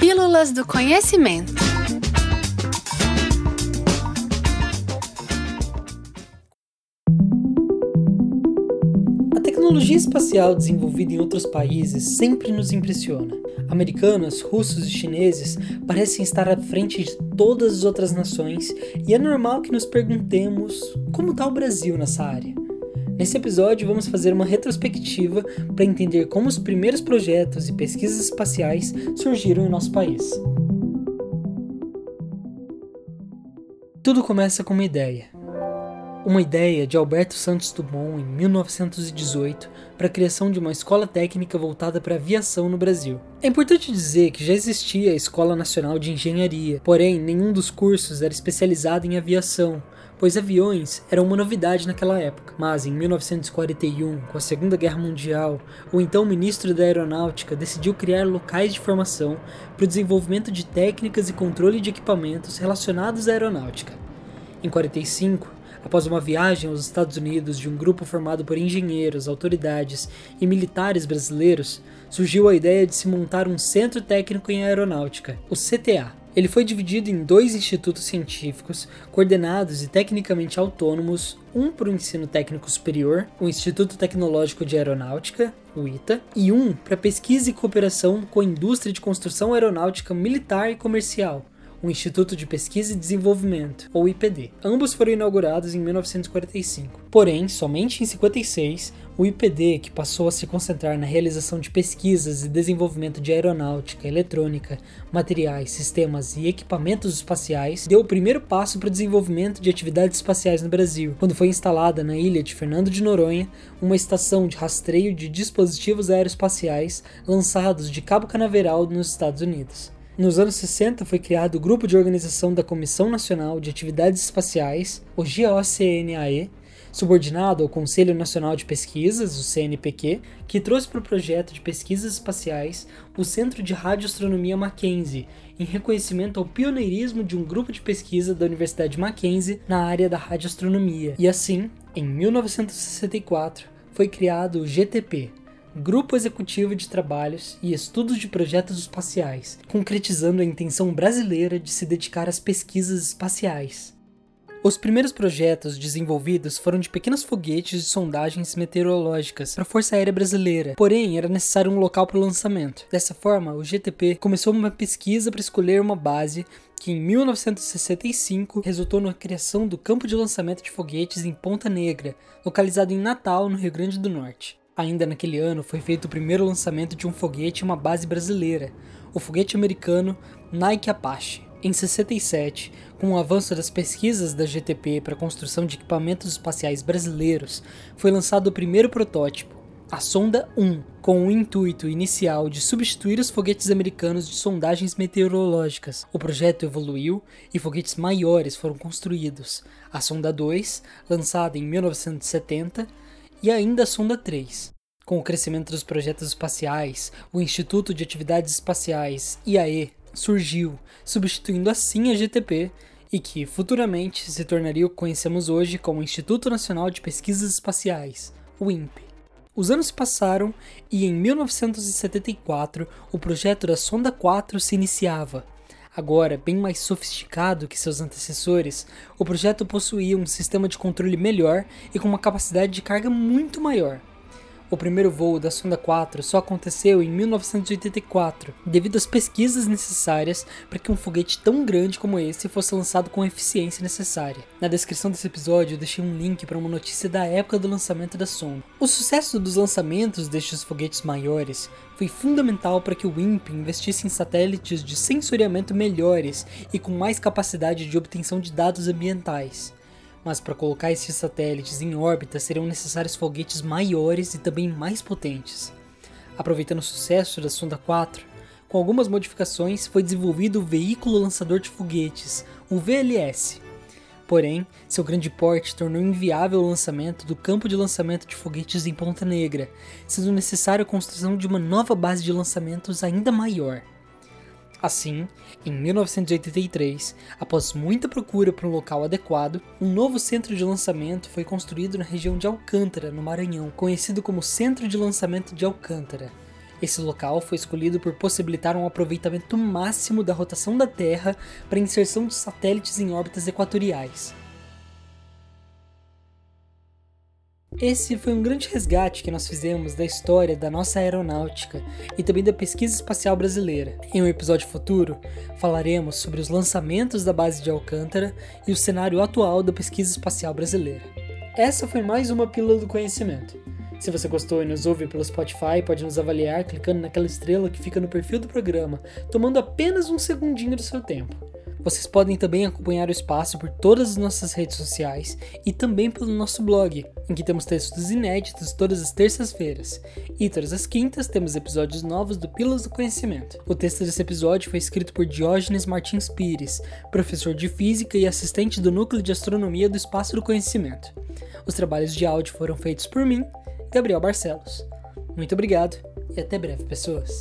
Pílulas do Conhecimento. A tecnologia espacial desenvolvida em outros países sempre nos impressiona. Americanos, russos e chineses parecem estar à frente de todas as outras nações e é normal que nos perguntemos como está o Brasil nessa área. Nesse episódio, vamos fazer uma retrospectiva para entender como os primeiros projetos e pesquisas espaciais surgiram em nosso país. Tudo começa com uma ideia. Uma ideia de Alberto Santos Dumont em 1918 para a criação de uma escola técnica voltada para aviação no Brasil. É importante dizer que já existia a Escola Nacional de Engenharia, porém nenhum dos cursos era especializado em aviação, pois aviões eram uma novidade naquela época. Mas em 1941, com a Segunda Guerra Mundial, o então ministro da Aeronáutica decidiu criar locais de formação para o desenvolvimento de técnicas e controle de equipamentos relacionados à aeronáutica. Em 45, após uma viagem aos Estados Unidos de um grupo formado por engenheiros, autoridades e militares brasileiros, surgiu a ideia de se montar um centro técnico em aeronáutica, o CTA. Ele foi dividido em dois institutos científicos, coordenados e tecnicamente autônomos, um para o ensino técnico superior, o Instituto Tecnológico de Aeronáutica, o ITA, e um para pesquisa e cooperação com a indústria de construção aeronáutica militar e comercial, o Instituto de Pesquisa e Desenvolvimento, ou IPD. Ambos foram inaugurados em 1945. Porém, somente em 56, o IPD, que passou a se concentrar na realização de pesquisas e desenvolvimento de aeronáutica, eletrônica, materiais, sistemas e equipamentos espaciais, deu o primeiro passo para o desenvolvimento de atividades espaciais no Brasil, quando foi instalada na ilha de Fernando de Noronha uma estação de rastreio de dispositivos aeroespaciais lançados de Cabo Canaveral nos Estados Unidos. Nos anos 60 foi criado o Grupo de Organização da Comissão Nacional de Atividades Espaciais, o GOCNAE, subordinado ao Conselho Nacional de Pesquisas, o CNPq, que trouxe para o projeto de pesquisas espaciais o Centro de Radioastronomia Mackenzie, em reconhecimento ao pioneirismo de um grupo de pesquisa da Universidade Mackenzie na área da radioastronomia. E assim, em 1964, foi criado o GTP, Grupo Executivo de Trabalhos e Estudos de Projetos Espaciais, concretizando a intenção brasileira de se dedicar às pesquisas espaciais. Os primeiros projetos desenvolvidos foram de pequenos foguetes de sondagens meteorológicas para a Força Aérea Brasileira, porém era necessário um local para o lançamento. Dessa forma, o GTP começou uma pesquisa para escolher uma base que em 1965 resultou na criação do campo de lançamento de foguetes em Ponta Negra, localizado em Natal, no Rio Grande do Norte. Ainda naquele ano foi feito o primeiro lançamento de um foguete em uma base brasileira, o foguete americano Nike Apache. Em 67, com o avanço das pesquisas da GTP para a construção de equipamentos espaciais brasileiros, foi lançado o primeiro protótipo, a Sonda 1, com o intuito inicial de substituir os foguetes americanos de sondagens meteorológicas. O projeto evoluiu e foguetes maiores foram construídos. A Sonda 2, lançada em 1970, e ainda a Sonda 3. Com o crescimento dos projetos espaciais, o Instituto de Atividades Espaciais, IAE, surgiu, substituindo assim a GTP e que futuramente se tornaria o que conhecemos hoje como Instituto Nacional de Pesquisas Espaciais, o INPE. Os anos passaram e em 1974 o projeto da Sonda 4 se iniciava, Agora, bem mais sofisticado que seus antecessores, o projeto possuía um sistema de controle melhor e com uma capacidade de carga muito maior. O primeiro voo da Sonda 4 só aconteceu em 1984, devido às pesquisas necessárias para que um foguete tão grande como esse fosse lançado com a eficiência necessária. Na descrição desse episódio eu deixei um link para uma notícia da época do lançamento da sonda. O sucesso dos lançamentos destes foguetes maiores foi fundamental para que o INPE investisse em satélites de sensoriamento melhores e com mais capacidade de obtenção de dados ambientais mas para colocar esses satélites em órbita seriam necessários foguetes maiores e também mais potentes. Aproveitando o sucesso da Sonda 4, com algumas modificações foi desenvolvido o Veículo Lançador de Foguetes, o VLS. Porém, seu grande porte tornou inviável o lançamento do campo de lançamento de foguetes em Ponta Negra, sendo necessária a construção de uma nova base de lançamentos ainda maior. Assim, em 1983, após muita procura por um local adequado, um novo centro de lançamento foi construído na região de Alcântara, no Maranhão, conhecido como Centro de Lançamento de Alcântara. Esse local foi escolhido por possibilitar um aproveitamento máximo da rotação da Terra para inserção de satélites em órbitas equatoriais. Esse foi um grande resgate que nós fizemos da história da nossa aeronáutica e também da pesquisa espacial brasileira. Em um episódio futuro, falaremos sobre os lançamentos da base de Alcântara e o cenário atual da pesquisa espacial brasileira. Essa foi mais uma pílula do conhecimento. Se você gostou e nos ouve pelo Spotify, pode nos avaliar clicando naquela estrela que fica no perfil do programa, tomando apenas um segundinho do seu tempo. Vocês podem também acompanhar o espaço por todas as nossas redes sociais e também pelo nosso blog, em que temos textos inéditos todas as terças-feiras. E todas as quintas temos episódios novos do Pílulas do Conhecimento. O texto desse episódio foi escrito por Diógenes Martins Pires, professor de física e assistente do Núcleo de Astronomia do Espaço do Conhecimento. Os trabalhos de áudio foram feitos por mim, Gabriel Barcelos. Muito obrigado e até breve, pessoas.